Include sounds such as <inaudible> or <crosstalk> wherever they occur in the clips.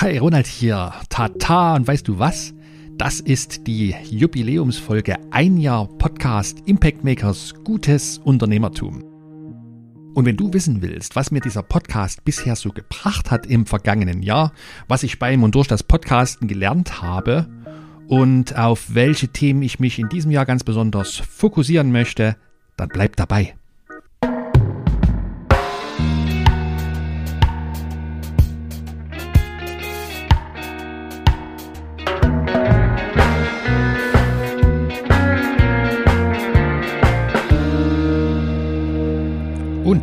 Hi, Ronald hier. Tata, und weißt du was? Das ist die Jubiläumsfolge Ein Jahr Podcast Impact Makers Gutes Unternehmertum. Und wenn du wissen willst, was mir dieser Podcast bisher so gebracht hat im vergangenen Jahr, was ich beim und durch das Podcasten gelernt habe und auf welche Themen ich mich in diesem Jahr ganz besonders fokussieren möchte, dann bleib dabei.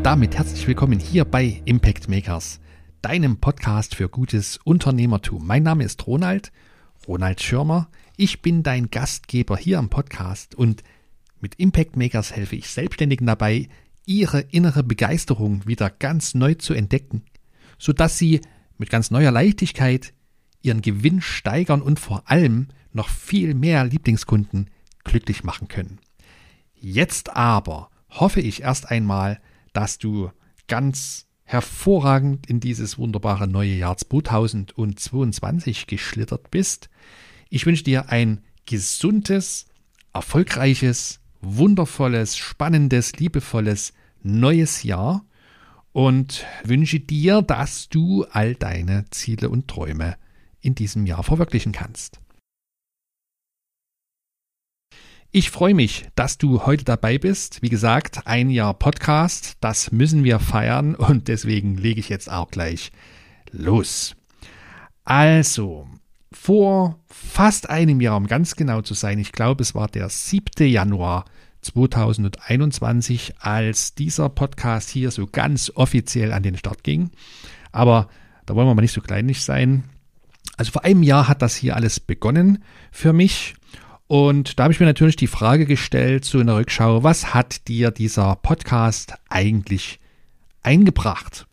Damit herzlich willkommen hier bei Impact Makers, deinem Podcast für gutes Unternehmertum. Mein Name ist Ronald, Ronald Schirmer. Ich bin dein Gastgeber hier am Podcast und mit Impact Makers helfe ich Selbstständigen dabei, ihre innere Begeisterung wieder ganz neu zu entdecken, sodass sie mit ganz neuer Leichtigkeit ihren Gewinn steigern und vor allem noch viel mehr Lieblingskunden glücklich machen können. Jetzt aber hoffe ich erst einmal, dass du ganz hervorragend in dieses wunderbare neue Jahr 2022 geschlittert bist. Ich wünsche dir ein gesundes, erfolgreiches, wundervolles, spannendes, liebevolles neues Jahr und wünsche dir, dass du all deine Ziele und Träume in diesem Jahr verwirklichen kannst. Ich freue mich, dass du heute dabei bist. Wie gesagt, ein Jahr Podcast, das müssen wir feiern <laughs> und deswegen lege ich jetzt auch gleich los. Also, vor fast einem Jahr, um ganz genau zu sein, ich glaube, es war der 7. Januar 2021, als dieser Podcast hier so ganz offiziell an den Start ging. Aber da wollen wir mal nicht so kleinlich sein. Also vor einem Jahr hat das hier alles begonnen für mich und da habe ich mir natürlich die Frage gestellt, so in der Rückschau, was hat dir dieser Podcast eigentlich eingebracht?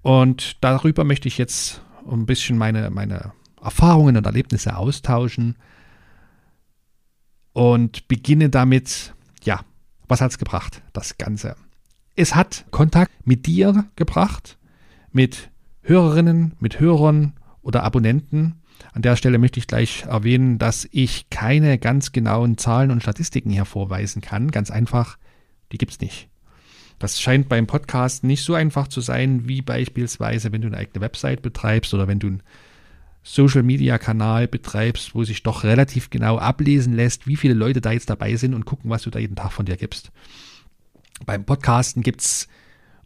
Und darüber möchte ich jetzt ein bisschen meine, meine Erfahrungen und Erlebnisse austauschen und beginne damit, ja, was hat es gebracht, das Ganze? Es hat Kontakt mit dir gebracht, mit Hörerinnen, mit Hörern oder Abonnenten an der Stelle möchte ich gleich erwähnen, dass ich keine ganz genauen Zahlen und Statistiken hervorweisen kann. Ganz einfach, die gibt es nicht. Das scheint beim Podcast nicht so einfach zu sein, wie beispielsweise, wenn du eine eigene Website betreibst oder wenn du einen Social-Media-Kanal betreibst, wo sich doch relativ genau ablesen lässt, wie viele Leute da jetzt dabei sind und gucken, was du da jeden Tag von dir gibst. Beim Podcasten gibt es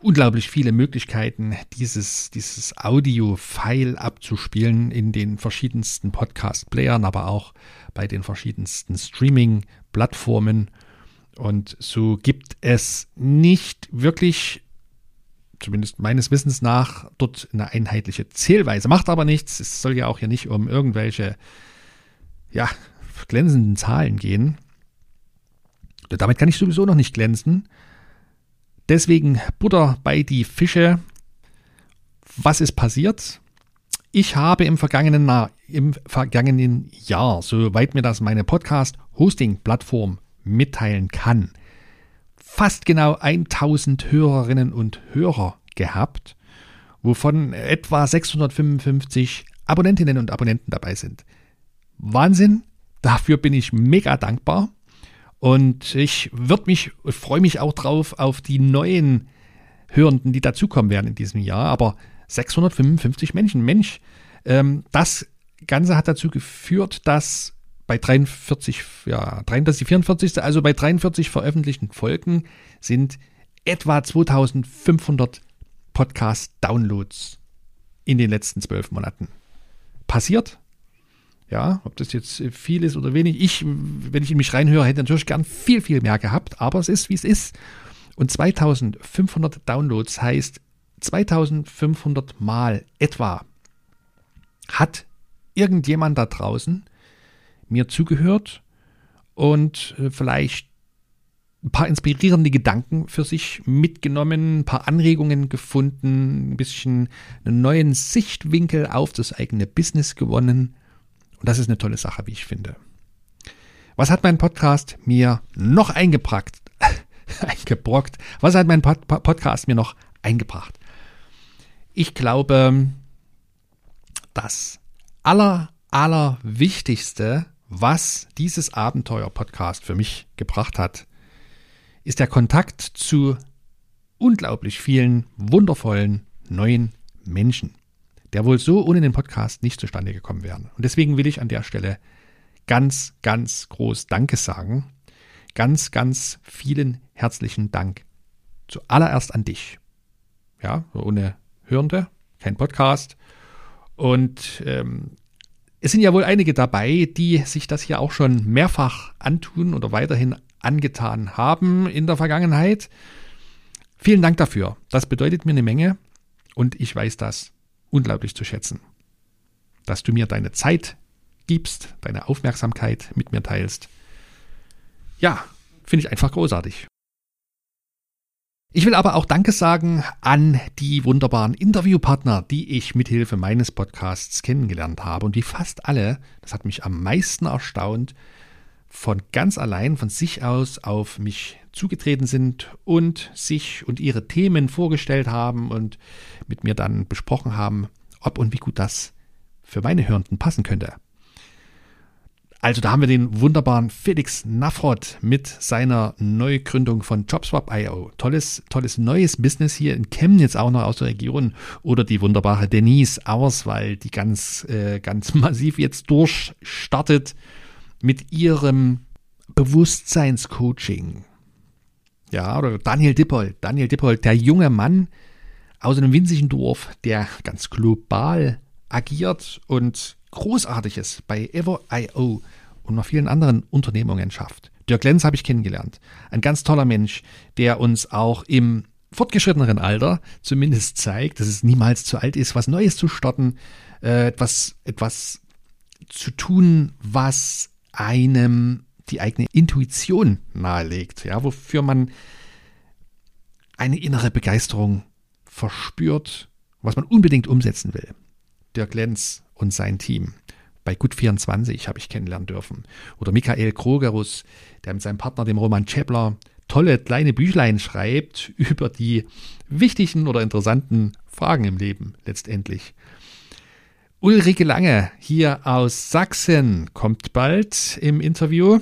unglaublich viele Möglichkeiten, dieses, dieses Audio-File abzuspielen in den verschiedensten Podcast-Playern, aber auch bei den verschiedensten Streaming-Plattformen. Und so gibt es nicht wirklich, zumindest meines Wissens nach, dort eine einheitliche Zählweise. Macht aber nichts. Es soll ja auch hier nicht um irgendwelche, ja, glänzenden Zahlen gehen. Damit kann ich sowieso noch nicht glänzen. Deswegen Butter bei die Fische. Was ist passiert? Ich habe im vergangenen, im vergangenen Jahr, soweit mir das meine Podcast-Hosting-Plattform mitteilen kann, fast genau 1000 Hörerinnen und Hörer gehabt, wovon etwa 655 Abonnentinnen und Abonnenten dabei sind. Wahnsinn! Dafür bin ich mega dankbar. Und ich würde mich, freue mich auch drauf auf die neuen Hörenden, die dazukommen werden in diesem Jahr. Aber 655 Menschen, Mensch, ähm, das Ganze hat dazu geführt, dass bei 43, ja, 33, 44, also bei 43 veröffentlichten Folgen sind etwa 2500 Podcast-Downloads in den letzten zwölf Monaten passiert. Ja, ob das jetzt viel ist oder wenig. Ich, wenn ich in mich reinhöre, hätte natürlich gern viel, viel mehr gehabt, aber es ist, wie es ist. Und 2500 Downloads heißt 2500 Mal etwa hat irgendjemand da draußen mir zugehört und äh, vielleicht ein paar inspirierende Gedanken für sich mitgenommen, ein paar Anregungen gefunden, ein bisschen einen neuen Sichtwinkel auf das eigene Business gewonnen und das ist eine tolle Sache, wie ich finde. Was hat mein Podcast mir noch eingebracht? <laughs> eingebrockt? Was hat mein Pod Podcast mir noch eingebracht? Ich glaube, das aller, aller Wichtigste, was dieses Abenteuer-Podcast für mich gebracht hat, ist der Kontakt zu unglaublich vielen wundervollen neuen Menschen, der wohl so ohne den Podcast nicht zustande gekommen wäre. Und deswegen will ich an der Stelle ganz, ganz groß Danke sagen. Ganz, ganz vielen herzlichen Dank. Zuallererst an dich. Ja, ohne Hörende, kein Podcast. Und ähm, es sind ja wohl einige dabei, die sich das hier auch schon mehrfach antun oder weiterhin angetan haben in der Vergangenheit. Vielen Dank dafür. Das bedeutet mir eine Menge und ich weiß das unglaublich zu schätzen. Dass du mir deine Zeit gibst, deine Aufmerksamkeit mit mir teilst. Ja, finde ich einfach großartig. Ich will aber auch Danke sagen an die wunderbaren Interviewpartner, die ich mithilfe meines Podcasts kennengelernt habe und die fast alle, das hat mich am meisten erstaunt, von ganz allein von sich aus auf mich zugetreten sind und sich und ihre Themen vorgestellt haben und mit mir dann besprochen haben, ob und wie gut das für meine Hörenden passen könnte. Also da haben wir den wunderbaren Felix Nafrod mit seiner Neugründung von JobSwap.io. Tolles, tolles neues Business hier in Chemnitz, auch noch aus der Region. Oder die wunderbare Denise Auerswald, die ganz, äh, ganz <laughs> massiv jetzt durchstartet mit ihrem Bewusstseinscoaching. Ja, oder Daniel Dippold. Daniel Dippold, der junge Mann aus einem winzigen Dorf, der ganz global agiert und Großartiges bei Ever.io und noch vielen anderen Unternehmungen schafft. Dirk Lenz habe ich kennengelernt. Ein ganz toller Mensch, der uns auch im fortgeschritteneren Alter zumindest zeigt, dass es niemals zu alt ist, was Neues zu starten, äh, etwas, etwas zu tun, was einem die eigene Intuition nahelegt, ja, wofür man eine innere Begeisterung verspürt, was man unbedingt umsetzen will. Dirk Lenz und sein Team. Bei Gut24 habe ich kennenlernen dürfen. Oder Michael Krogerus, der mit seinem Partner, dem Roman Chepler, tolle kleine Büchlein schreibt <laughs> über die wichtigen oder interessanten Fragen im Leben letztendlich. Ulrike Lange hier aus Sachsen kommt bald im Interview.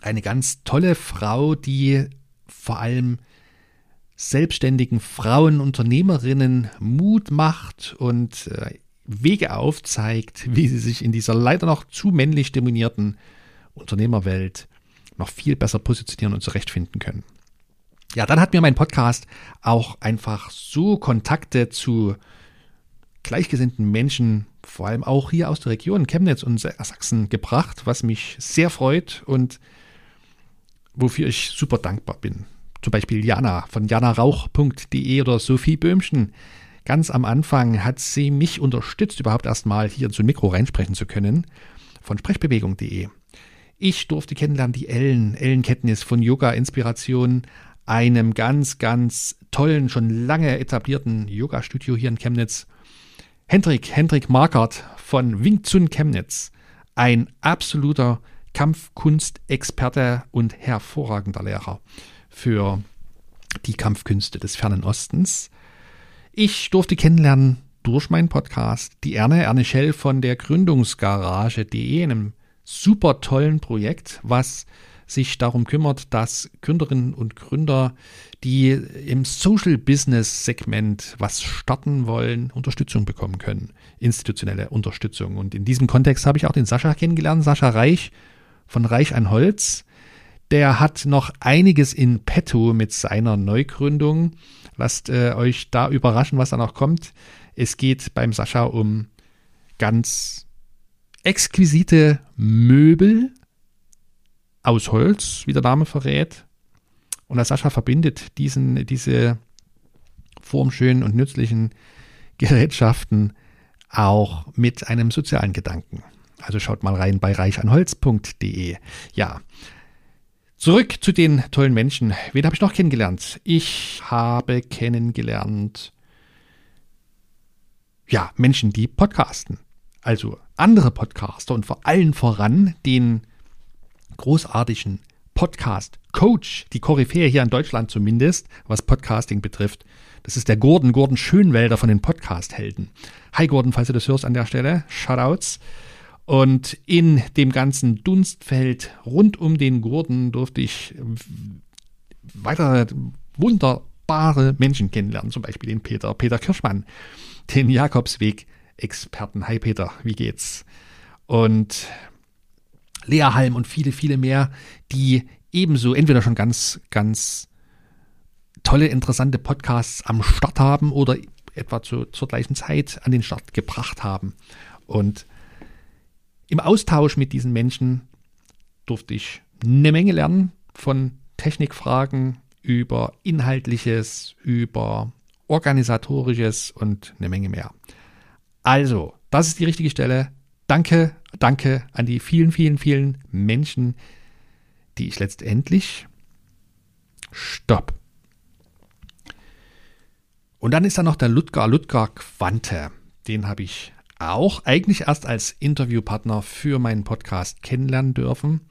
Eine ganz tolle Frau, die vor allem selbstständigen Frauen, Unternehmerinnen Mut macht und äh, Wege aufzeigt, wie sie sich in dieser leider noch zu männlich dominierten Unternehmerwelt noch viel besser positionieren und zurechtfinden können. Ja, dann hat mir mein Podcast auch einfach so Kontakte zu gleichgesinnten Menschen, vor allem auch hier aus der Region Chemnitz und Sachsen gebracht, was mich sehr freut und wofür ich super dankbar bin. Zum Beispiel Jana von janarauch.de oder Sophie Böhmchen, Ganz am Anfang hat sie mich unterstützt, überhaupt erstmal hier ins Mikro reinsprechen zu können, von sprechbewegung.de. Ich durfte kennenlernen die Ellen, Ellen Kettnis von Yoga Inspiration, einem ganz, ganz tollen, schon lange etablierten Yoga-Studio hier in Chemnitz. Hendrik, Hendrik Markert von Wing Chun Chemnitz, ein absoluter Kampfkunstexperte und hervorragender Lehrer für die Kampfkünste des fernen Ostens. Ich durfte kennenlernen durch meinen Podcast die Erne, Erne Schell von der Gründungsgarage.de, einem super tollen Projekt, was sich darum kümmert, dass Gründerinnen und Gründer, die im Social Business Segment was starten wollen, Unterstützung bekommen können. Institutionelle Unterstützung. Und in diesem Kontext habe ich auch den Sascha kennengelernt, Sascha Reich von Reich an Holz. Der hat noch einiges in petto mit seiner Neugründung. Lasst äh, euch da überraschen, was da noch kommt. Es geht beim Sascha um ganz exquisite Möbel aus Holz, wie der Name verrät. Und der Sascha verbindet diesen, diese formschönen und nützlichen <laughs> Gerätschaften auch mit einem sozialen Gedanken. Also schaut mal rein bei reichanholz.de. Ja, Zurück zu den tollen Menschen. Wen habe ich noch kennengelernt? Ich habe kennengelernt, ja, Menschen, die podcasten. Also andere Podcaster und vor allen voran den großartigen Podcast-Coach, die Koryphäe hier in Deutschland zumindest, was Podcasting betrifft. Das ist der Gordon, Gordon Schönwälder von den Podcast-Helden. Hi Gordon, falls du das hörst an der Stelle, Shoutouts. Und in dem ganzen Dunstfeld rund um den Gordon durfte ich weitere wunderbare Menschen kennenlernen, zum Beispiel den Peter, Peter Kirschmann, den Jakobsweg-Experten. Hi Peter, wie geht's? Und Lea Halm und viele, viele mehr, die ebenso entweder schon ganz, ganz tolle, interessante Podcasts am Start haben oder etwa zu, zur gleichen Zeit an den Start gebracht haben. Und im Austausch mit diesen Menschen durfte ich eine Menge lernen von Technikfragen über Inhaltliches, über Organisatorisches und eine Menge mehr. Also, das ist die richtige Stelle. Danke, danke an die vielen, vielen, vielen Menschen, die ich letztendlich Stopp. Und dann ist da noch der Ludger, Ludger Quante. Den habe ich auch eigentlich erst als Interviewpartner für meinen Podcast kennenlernen dürfen.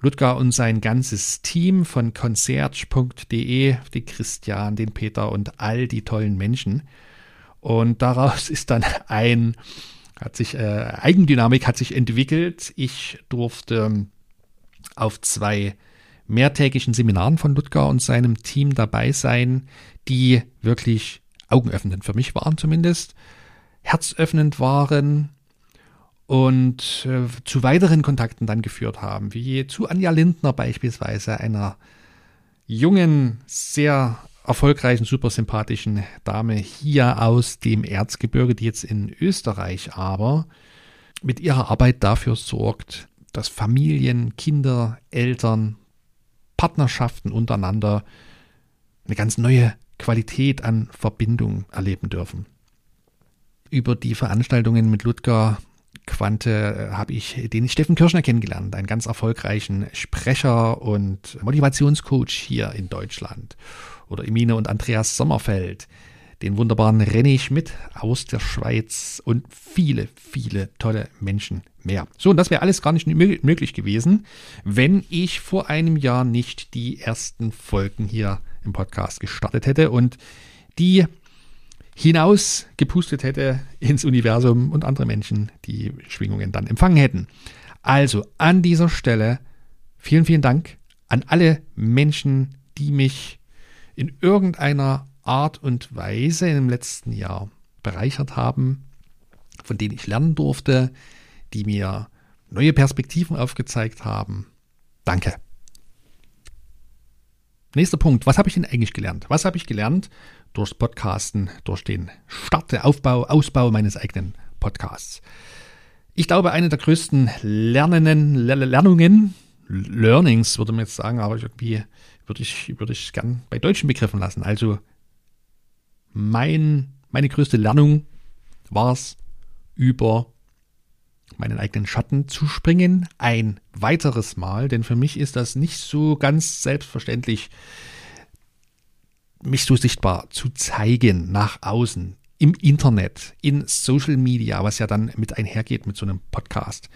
Ludger und sein ganzes Team von concierge.de, die Christian, den Peter und all die tollen Menschen. Und daraus <laughs> ist dann ein, hat sich, äh, Eigendynamik hat sich entwickelt. Ich durfte auf zwei mehrtägigen Seminaren von Ludger und seinem Team dabei sein, die wirklich augenöffnend für mich waren zumindest herzöffnend waren und äh, zu weiteren Kontakten dann geführt haben, wie zu Anja Lindner beispielsweise, einer jungen, sehr erfolgreichen, super sympathischen Dame hier aus dem Erzgebirge, die jetzt in Österreich aber mit ihrer Arbeit dafür sorgt, dass Familien, Kinder, Eltern, Partnerschaften untereinander eine ganz neue Qualität an Verbindung erleben dürfen. Über die Veranstaltungen mit Ludger Quante äh, habe ich den Steffen Kirschner kennengelernt, einen ganz erfolgreichen Sprecher und Motivationscoach hier in Deutschland. Oder Emine und Andreas Sommerfeld, den wunderbaren René Schmidt aus der Schweiz und viele, viele tolle Menschen mehr. So, und das wäre alles gar nicht möglich gewesen, wenn ich vor einem Jahr nicht die ersten Folgen hier im Podcast gestartet hätte und die hinaus gepustet hätte ins Universum und andere Menschen die Schwingungen dann empfangen hätten. Also an dieser Stelle vielen, vielen Dank an alle Menschen, die mich in irgendeiner Art und Weise im letzten Jahr bereichert haben, von denen ich lernen durfte, die mir neue Perspektiven aufgezeigt haben. Danke. Nächster Punkt. Was habe ich denn eigentlich gelernt? Was habe ich gelernt durchs Podcasten, durch den Start, Aufbau, Ausbau meines eigenen Podcasts. Ich glaube, eine der größten Lernenden, Lernungen, Learnings würde man jetzt sagen, aber irgendwie würde ich, würde ich gern bei deutschen Begriffen lassen. Also mein, meine größte Lernung war es, über meinen eigenen Schatten zu springen. Ein weiteres Mal, denn für mich ist das nicht so ganz selbstverständlich, mich so sichtbar zu zeigen nach außen, im Internet, in Social Media, was ja dann mit einhergeht mit so einem Podcast.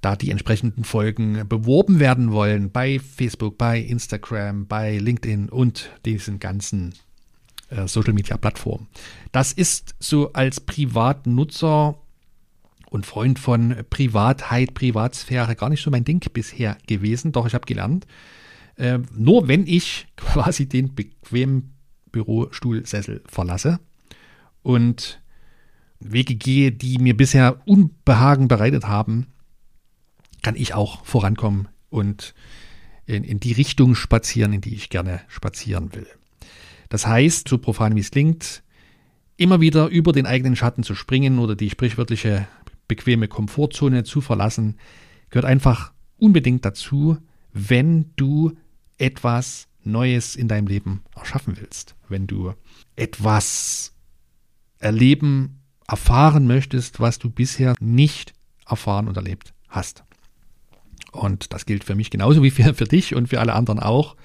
Da die entsprechenden Folgen beworben werden wollen bei Facebook, bei Instagram, bei LinkedIn und diesen ganzen äh, Social Media Plattformen. Das ist so als Privatnutzer und Freund von Privatheit, Privatsphäre gar nicht so mein Ding bisher gewesen. Doch ich habe gelernt, äh, nur wenn ich <laughs> quasi den bequemen Bürostuhlsessel verlasse und Wege gehe, die mir bisher Unbehagen bereitet haben, kann ich auch vorankommen und in, in die Richtung spazieren, in die ich gerne spazieren will. Das heißt, so profan wie es klingt, immer wieder über den eigenen Schatten zu springen oder die sprichwörtliche bequeme Komfortzone zu verlassen, gehört einfach unbedingt dazu, wenn du etwas Neues in deinem Leben erschaffen willst, wenn du etwas erleben, erfahren möchtest, was du bisher nicht erfahren und erlebt hast. Und das gilt für mich genauso wie für, für dich und für alle anderen auch.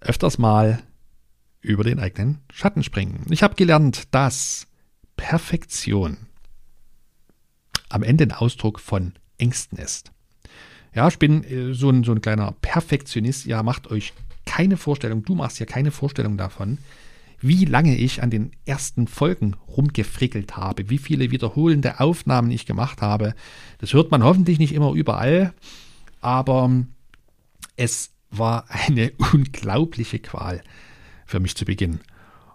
Öfters mal über den eigenen Schatten springen. Ich habe gelernt, dass Perfektion am Ende ein Ausdruck von Ängsten ist. Ja, ich bin äh, so, ein, so ein kleiner Perfektionist. Ja, macht euch keine Vorstellung, du machst ja keine Vorstellung davon, wie lange ich an den ersten Folgen rumgefrickelt habe, wie viele wiederholende Aufnahmen ich gemacht habe. Das hört man hoffentlich nicht immer überall, aber es war eine <laughs> unglaubliche Qual für mich zu Beginn.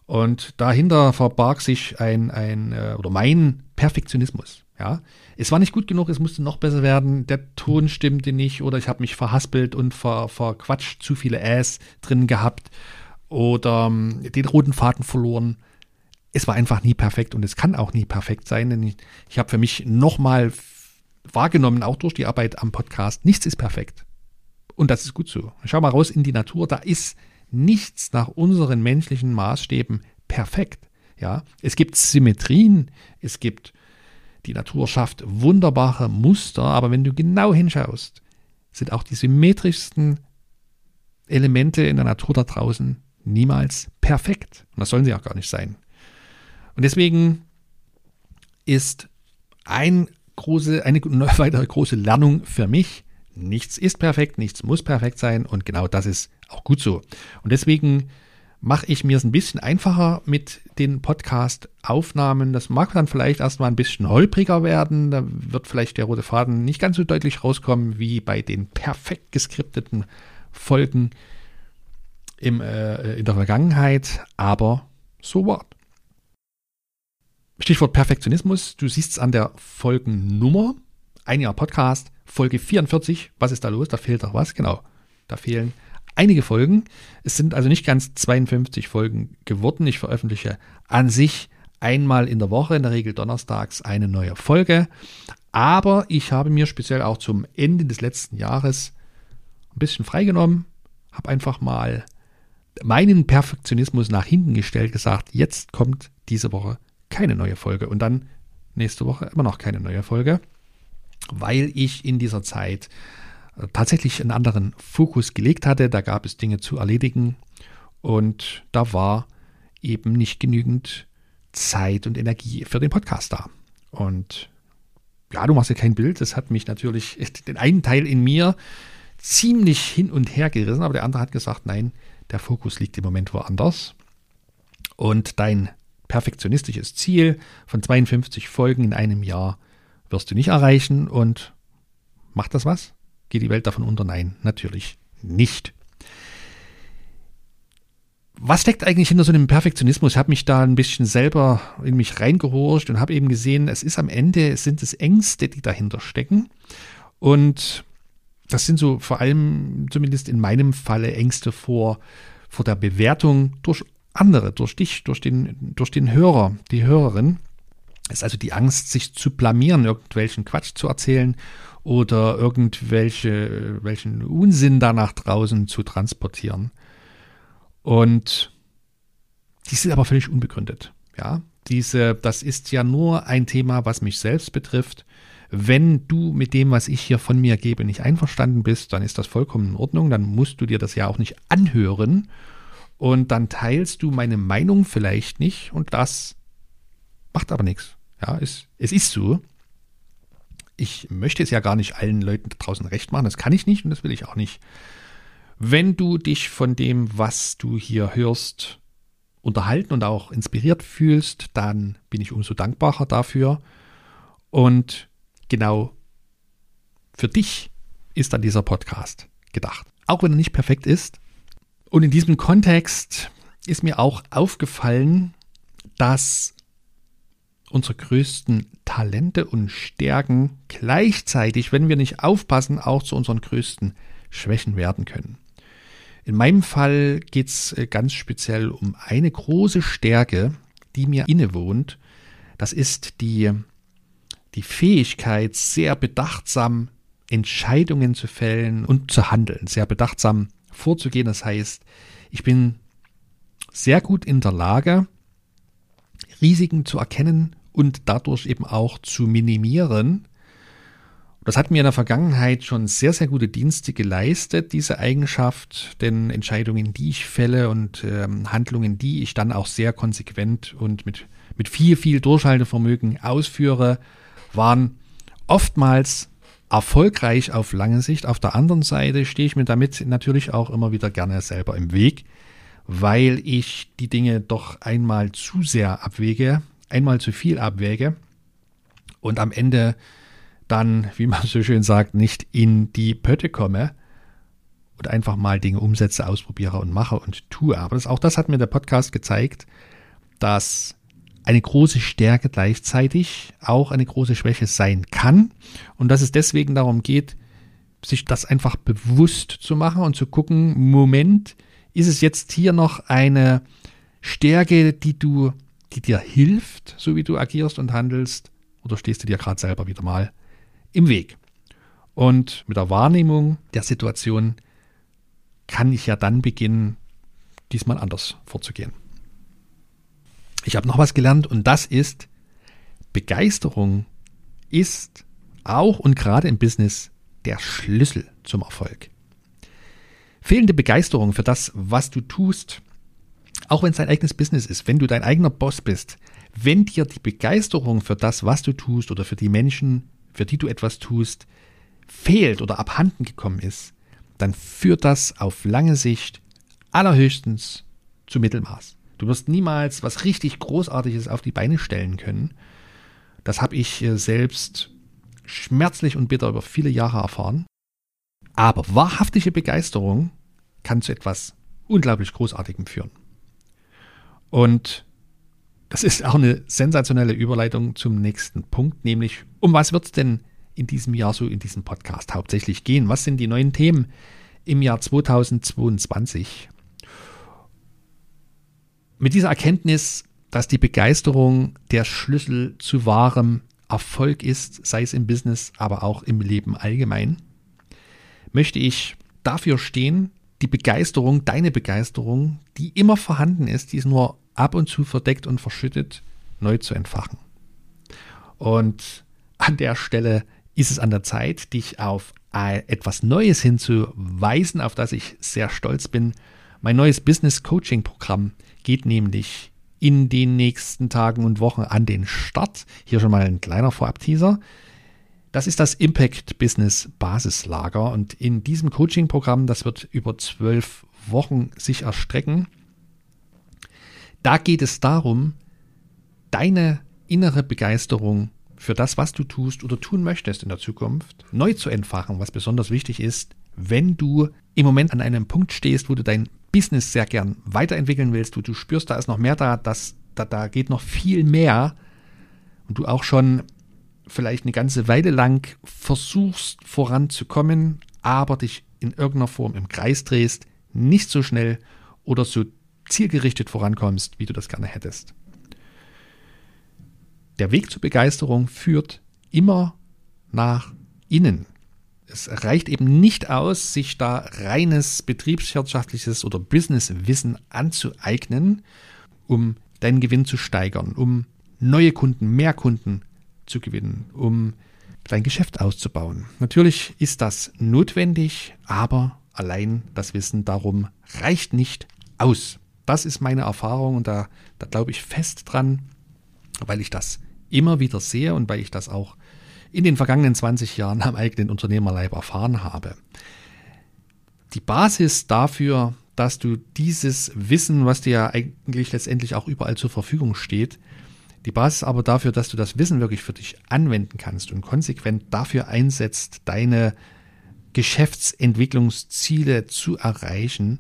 Und dahinter verbarg sich ein, ein äh, oder mein Perfektionismus. Ja, es war nicht gut genug, es musste noch besser werden. Der Ton stimmte nicht oder ich habe mich verhaspelt und ver, verquatscht, zu viele Äs drin gehabt oder ähm, den roten Faden verloren. Es war einfach nie perfekt und es kann auch nie perfekt sein, denn ich, ich habe für mich nochmal wahrgenommen, auch durch die Arbeit am Podcast, nichts ist perfekt. Und das ist gut so. Schau mal raus in die Natur, da ist nichts nach unseren menschlichen Maßstäben perfekt. Ja, es gibt Symmetrien, es gibt die Natur schafft wunderbare Muster, aber wenn du genau hinschaust, sind auch die symmetrischsten Elemente in der Natur da draußen niemals perfekt. Und das sollen sie auch gar nicht sein. Und deswegen ist ein große, eine <laughs> weitere große Lernung für mich, nichts ist perfekt, nichts muss perfekt sein und genau das ist auch gut so. Und deswegen mache ich mir es ein bisschen einfacher mit den Podcast-Aufnahmen. Das mag dann vielleicht erstmal ein bisschen holpriger werden. Da wird vielleicht der rote Faden nicht ganz so deutlich rauskommen wie bei den perfekt geskripteten Folgen im, äh, in der Vergangenheit. Aber so what. Stichwort Perfektionismus. Du siehst es an der Folgennummer. Ein Jahr Podcast, Folge 44. Was ist da los? Da fehlt doch was. Genau. Da fehlen einige Folgen. Es sind also nicht ganz 52 Folgen geworden. Ich veröffentliche an sich einmal in der Woche, in der Regel donnerstags, eine neue Folge. Aber ich habe mir speziell auch zum Ende des letzten Jahres ein bisschen freigenommen, habe einfach mal meinen Perfektionismus nach hinten gestellt, gesagt, jetzt kommt diese Woche keine neue Folge und dann nächste Woche immer noch keine neue Folge, weil ich in dieser Zeit tatsächlich einen anderen Fokus gelegt hatte. Da gab es Dinge zu erledigen und da war eben nicht genügend Zeit und Energie für den Podcast da. Und ja, du machst ja kein Bild. Das hat mich natürlich, <laughs> den einen Teil in mir ziemlich hin und her gerissen, aber der andere hat gesagt, nein, der Fokus liegt im Moment woanders. Und dein perfektionistisches Ziel von 52 Folgen in einem Jahr wirst du nicht erreichen. Und macht das was? Geht die Welt davon unter? Nein, natürlich nicht. Was steckt eigentlich hinter so einem Perfektionismus? Ich habe mich da ein bisschen selber in mich reingehorcht und habe eben gesehen, es ist am Ende, es sind es Ängste, die dahinter stecken. Und das sind so vor allem, zumindest in meinem Falle, Ängste vor, vor der Bewertung durch andere, durch dich, durch den, durch den Hörer, die Hörerin. Es ist also die Angst, sich zu blamieren, irgendwelchen Quatsch zu erzählen oder irgendwelche welchen Unsinn da nach draußen zu transportieren. Und die sind aber völlig unbegründet. Ja, diese, das ist ja nur ein Thema, was mich selbst betrifft. Wenn du mit dem, was ich hier von mir gebe, nicht einverstanden bist, dann ist das vollkommen in Ordnung. Dann musst du dir das ja auch nicht anhören. Und dann teilst du meine Meinung vielleicht nicht. Und das macht aber nichts. Ja, es, es ist so ich möchte es ja gar nicht allen Leuten draußen recht machen. Das kann ich nicht und das will ich auch nicht. Wenn du dich von dem, was du hier hörst, unterhalten und auch inspiriert fühlst, dann bin ich umso dankbarer dafür. Und genau für dich ist dann dieser Podcast gedacht. Auch wenn er nicht perfekt ist. Und in diesem Kontext ist mir auch aufgefallen, dass unsere größten Talente und Stärken gleichzeitig, wenn wir nicht aufpassen, auch zu unseren größten Schwächen werden können. In meinem Fall geht es äh, ganz speziell um eine große Stärke, die mir innewohnt. Das ist die, die Fähigkeit, sehr bedachtsam Entscheidungen zu fällen und zu handeln, sehr bedachtsam vorzugehen. Das heißt, ich bin sehr gut in der Lage, Risiken zu erkennen und dadurch eben auch zu minimieren. Das hat mir in der Vergangenheit schon sehr, sehr gute Dienste geleistet, diese Eigenschaft, denn Entscheidungen, die ich fälle und ähm, Handlungen, die ich dann auch sehr konsequent und mit, mit viel, viel Durchhaltevermögen ausführe, waren oftmals erfolgreich auf lange Sicht. Auf der anderen Seite stehe ich mir damit natürlich auch immer wieder gerne selber im Weg, weil ich die Dinge doch einmal zu sehr abwäge, einmal zu viel abwäge und am Ende dann, wie man so schön sagt, nicht in die Pötte komme und einfach mal Dinge umsetze, ausprobiere und mache und tue. Aber das, auch das hat mir der Podcast gezeigt, dass eine große Stärke gleichzeitig auch eine große Schwäche sein kann und dass es deswegen darum geht, sich das einfach bewusst zu machen und zu gucken, Moment, ist es jetzt hier noch eine Stärke, die du, die dir hilft, so wie du agierst und handelst, oder stehst du dir gerade selber wieder mal im Weg? Und mit der Wahrnehmung der Situation kann ich ja dann beginnen, diesmal anders vorzugehen. Ich habe noch was gelernt und das ist, Begeisterung ist auch und gerade im Business der Schlüssel zum Erfolg. Fehlende Begeisterung für das, was du tust, auch wenn es dein eigenes Business ist, wenn du dein eigener Boss bist, wenn dir die Begeisterung für das, was du tust oder für die Menschen, für die du etwas tust, fehlt oder abhanden gekommen ist, dann führt das auf lange Sicht allerhöchstens zu Mittelmaß. Du wirst niemals was richtig Großartiges auf die Beine stellen können. Das habe ich äh, selbst schmerzlich und bitter über viele Jahre erfahren. Aber wahrhaftige Begeisterung kann zu etwas unglaublich Großartigem führen. Und das ist auch eine sensationelle Überleitung zum nächsten Punkt, nämlich um was wird es denn in diesem Jahr so in diesem Podcast hauptsächlich gehen? Was sind die neuen Themen im Jahr 2022? Mit dieser Erkenntnis, dass die Begeisterung der Schlüssel zu wahrem Erfolg ist, sei es im Business, aber auch im Leben allgemein, möchte ich dafür stehen, die Begeisterung, deine Begeisterung, die immer vorhanden ist, die ist nur ab und zu verdeckt und verschüttet, neu zu entfachen. Und an der Stelle ist es an der Zeit, dich auf etwas Neues hinzuweisen, auf das ich sehr stolz bin. Mein neues Business Coaching Programm geht nämlich in den nächsten Tagen und Wochen an den Start. Hier schon mal ein kleiner Vorab-Teaser. Das ist das Impact Business Basislager und in diesem Coaching-Programm, das wird über zwölf Wochen sich erstrecken. Da geht es darum, deine innere Begeisterung für das, was du tust oder tun möchtest in der Zukunft, neu zu entfachen, was besonders wichtig ist, wenn du im Moment an einem Punkt stehst, wo du dein Business sehr gern weiterentwickeln willst, wo du spürst, da ist noch mehr da, das, da, da geht noch viel mehr und du auch schon vielleicht eine ganze Weile lang versuchst voranzukommen, aber dich in irgendeiner Form im Kreis drehst, nicht so schnell oder so zielgerichtet vorankommst, wie du das gerne hättest. Der Weg zur Begeisterung führt immer nach innen. Es reicht eben nicht aus, sich da reines betriebswirtschaftliches oder Businesswissen anzueignen, um deinen Gewinn zu steigern, um neue Kunden, mehr Kunden zu gewinnen, um dein Geschäft auszubauen. Natürlich ist das notwendig, aber allein das Wissen darum reicht nicht aus. Das ist meine Erfahrung und da, da glaube ich fest dran, weil ich das immer wieder sehe und weil ich das auch in den vergangenen 20 Jahren am eigenen Unternehmerleib erfahren habe. Die Basis dafür, dass du dieses Wissen, was dir ja eigentlich letztendlich auch überall zur Verfügung steht, die Basis aber dafür, dass du das Wissen wirklich für dich anwenden kannst und konsequent dafür einsetzt, deine Geschäftsentwicklungsziele zu erreichen,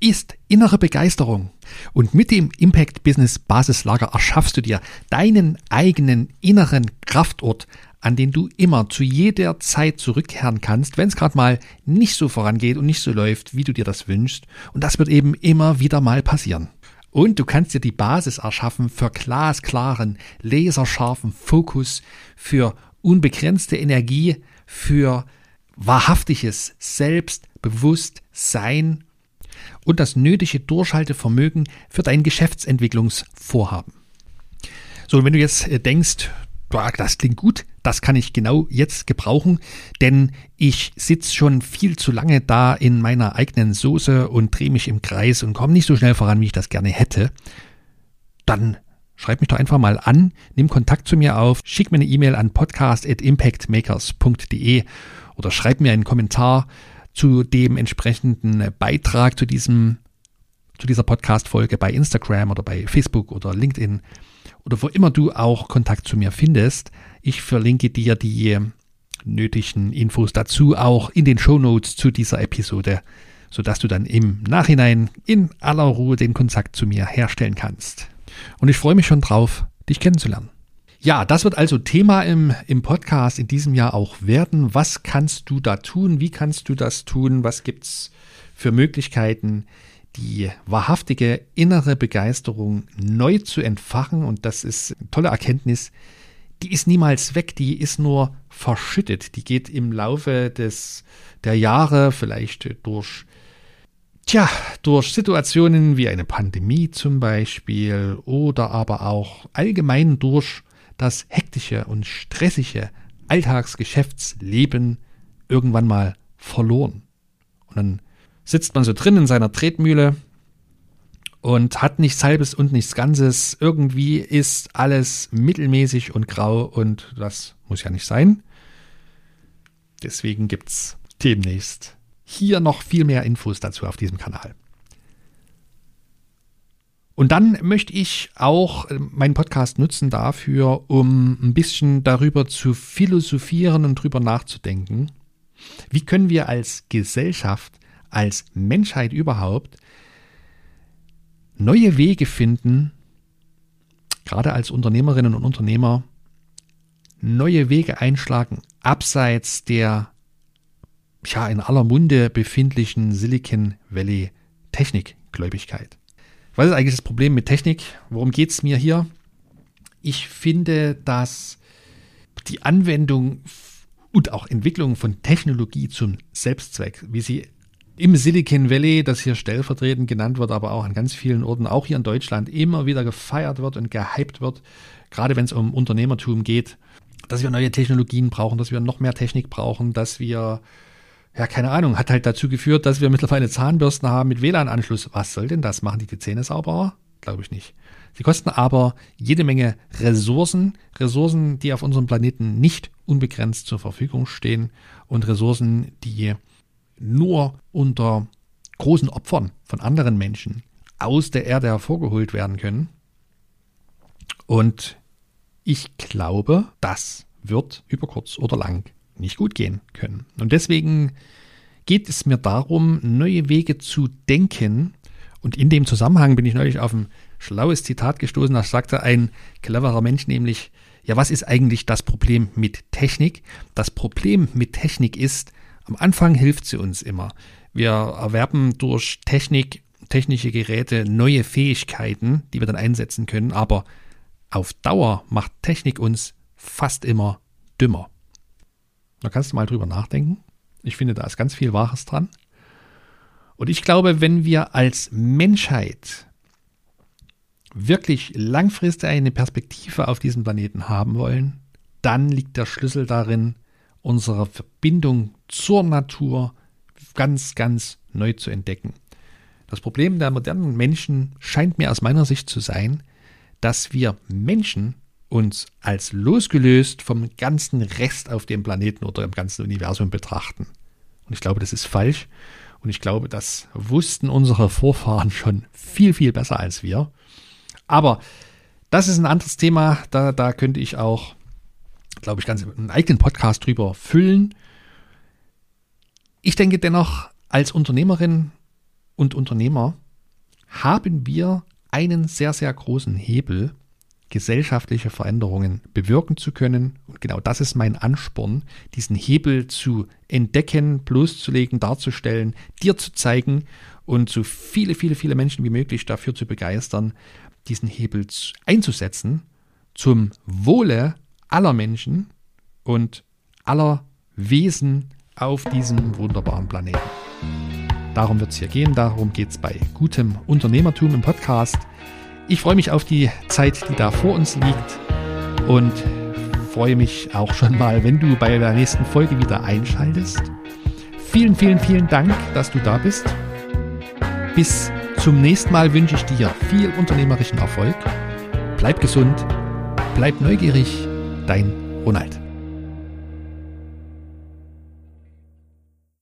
ist innere Begeisterung. Und mit dem Impact Business Basislager erschaffst du dir deinen eigenen inneren Kraftort, an den du immer zu jeder Zeit zurückkehren kannst, wenn es gerade mal nicht so vorangeht und nicht so läuft, wie du dir das wünschst. Und das wird eben immer wieder mal passieren. Und du kannst dir die Basis erschaffen für glasklaren, laserscharfen Fokus, für unbegrenzte Energie, für wahrhaftiges Selbstbewusstsein und das nötige Durchhaltevermögen für dein Geschäftsentwicklungsvorhaben. So, wenn du jetzt äh, denkst, das klingt gut, das kann ich genau jetzt gebrauchen, denn ich sitze schon viel zu lange da in meiner eigenen Soße und drehe mich im Kreis und komme nicht so schnell voran, wie ich das gerne hätte, dann schreib mich doch einfach mal an, nimm Kontakt zu mir auf, schick mir eine E-Mail an podcast.impactmakers.de oder schreib mir einen Kommentar zu dem entsprechenden Beitrag zu diesem zu dieser Podcast-Folge bei Instagram oder bei Facebook oder LinkedIn oder wo immer du auch Kontakt zu mir findest. Ich verlinke dir die nötigen Infos dazu auch in den Show zu dieser Episode, sodass du dann im Nachhinein in aller Ruhe den Kontakt zu mir herstellen kannst. Und ich freue mich schon drauf, dich kennenzulernen. Ja, das wird also Thema im, im Podcast in diesem Jahr auch werden. Was kannst du da tun? Wie kannst du das tun? Was gibt es für Möglichkeiten, die wahrhaftige innere Begeisterung neu zu entfachen? Und das ist eine tolle Erkenntnis. Die ist niemals weg, die ist nur verschüttet. Die geht im Laufe des, der Jahre vielleicht durch Tja, durch Situationen wie eine Pandemie zum Beispiel oder aber auch allgemein durch das hektische und stressige Alltagsgeschäftsleben irgendwann mal verloren. Und dann sitzt man so drin in seiner Tretmühle und hat nichts Halbes und nichts Ganzes. Irgendwie ist alles mittelmäßig und grau und das muss ja nicht sein. Deswegen gibt es demnächst hier noch viel mehr Infos dazu auf diesem Kanal. Und dann möchte ich auch äh, meinen Podcast nutzen dafür, um ein bisschen darüber zu philosophieren und drüber nachzudenken. Wie können wir als Gesellschaft, als Menschheit überhaupt neue Wege finden, gerade als Unternehmerinnen und Unternehmer, neue Wege einschlagen, abseits der ja, in aller Munde befindlichen Silicon Valley Technikgläubigkeit. Was ist eigentlich das Problem mit Technik? Worum geht es mir hier? Ich finde, dass die Anwendung und auch Entwicklung von Technologie zum Selbstzweck, wie sie im Silicon Valley, das hier stellvertretend genannt wird, aber auch an ganz vielen Orten, auch hier in Deutschland, immer wieder gefeiert wird und gehypt wird, gerade wenn es um Unternehmertum geht, dass wir neue Technologien brauchen, dass wir noch mehr Technik brauchen, dass wir ja, keine Ahnung, hat halt dazu geführt, dass wir mittlerweile Zahnbürsten haben mit WLAN-Anschluss. Was soll denn das? Machen die die Zähne sauberer? Glaube ich nicht. Sie kosten aber jede Menge Ressourcen, Ressourcen, die auf unserem Planeten nicht unbegrenzt zur Verfügung stehen und Ressourcen, die nur unter großen Opfern von anderen Menschen aus der Erde hervorgeholt werden können. Und ich glaube, das wird über kurz oder lang nicht gut gehen können. Und deswegen geht es mir darum, neue Wege zu denken. Und in dem Zusammenhang bin ich neulich auf ein schlaues Zitat gestoßen, da sagte ein cleverer Mensch nämlich, ja, was ist eigentlich das Problem mit Technik? Das Problem mit Technik ist, am Anfang hilft sie uns immer. Wir erwerben durch Technik, technische Geräte neue Fähigkeiten, die wir dann einsetzen können, aber auf Dauer macht Technik uns fast immer dümmer. Da kannst du mal drüber nachdenken. Ich finde, da ist ganz viel Wahres dran. Und ich glaube, wenn wir als Menschheit wirklich langfristig eine Perspektive auf diesem Planeten haben wollen, dann liegt der Schlüssel darin, unsere Verbindung zur Natur ganz, ganz neu zu entdecken. Das Problem der modernen Menschen scheint mir aus meiner Sicht zu sein, dass wir Menschen uns als losgelöst vom ganzen Rest auf dem Planeten oder im ganzen Universum betrachten. Und ich glaube, das ist falsch. Und ich glaube, das wussten unsere Vorfahren schon viel, viel besser als wir. Aber das ist ein anderes Thema. Da, da könnte ich auch, glaube ich, ganz einen eigenen Podcast drüber füllen. Ich denke dennoch, als Unternehmerin und Unternehmer haben wir einen sehr, sehr großen Hebel, gesellschaftliche Veränderungen bewirken zu können. Und genau das ist mein Ansporn, diesen Hebel zu entdecken, bloßzulegen, darzustellen, dir zu zeigen und so viele, viele, viele Menschen wie möglich dafür zu begeistern, diesen Hebel einzusetzen zum Wohle aller Menschen und aller Wesen auf diesem wunderbaren Planeten. Darum wird es hier gehen, darum geht es bei gutem Unternehmertum im Podcast. Ich freue mich auf die Zeit, die da vor uns liegt und freue mich auch schon mal, wenn du bei der nächsten Folge wieder einschaltest. Vielen, vielen, vielen Dank, dass du da bist. Bis zum nächsten Mal wünsche ich dir viel unternehmerischen Erfolg. bleib gesund, bleib neugierig, dein Ronald.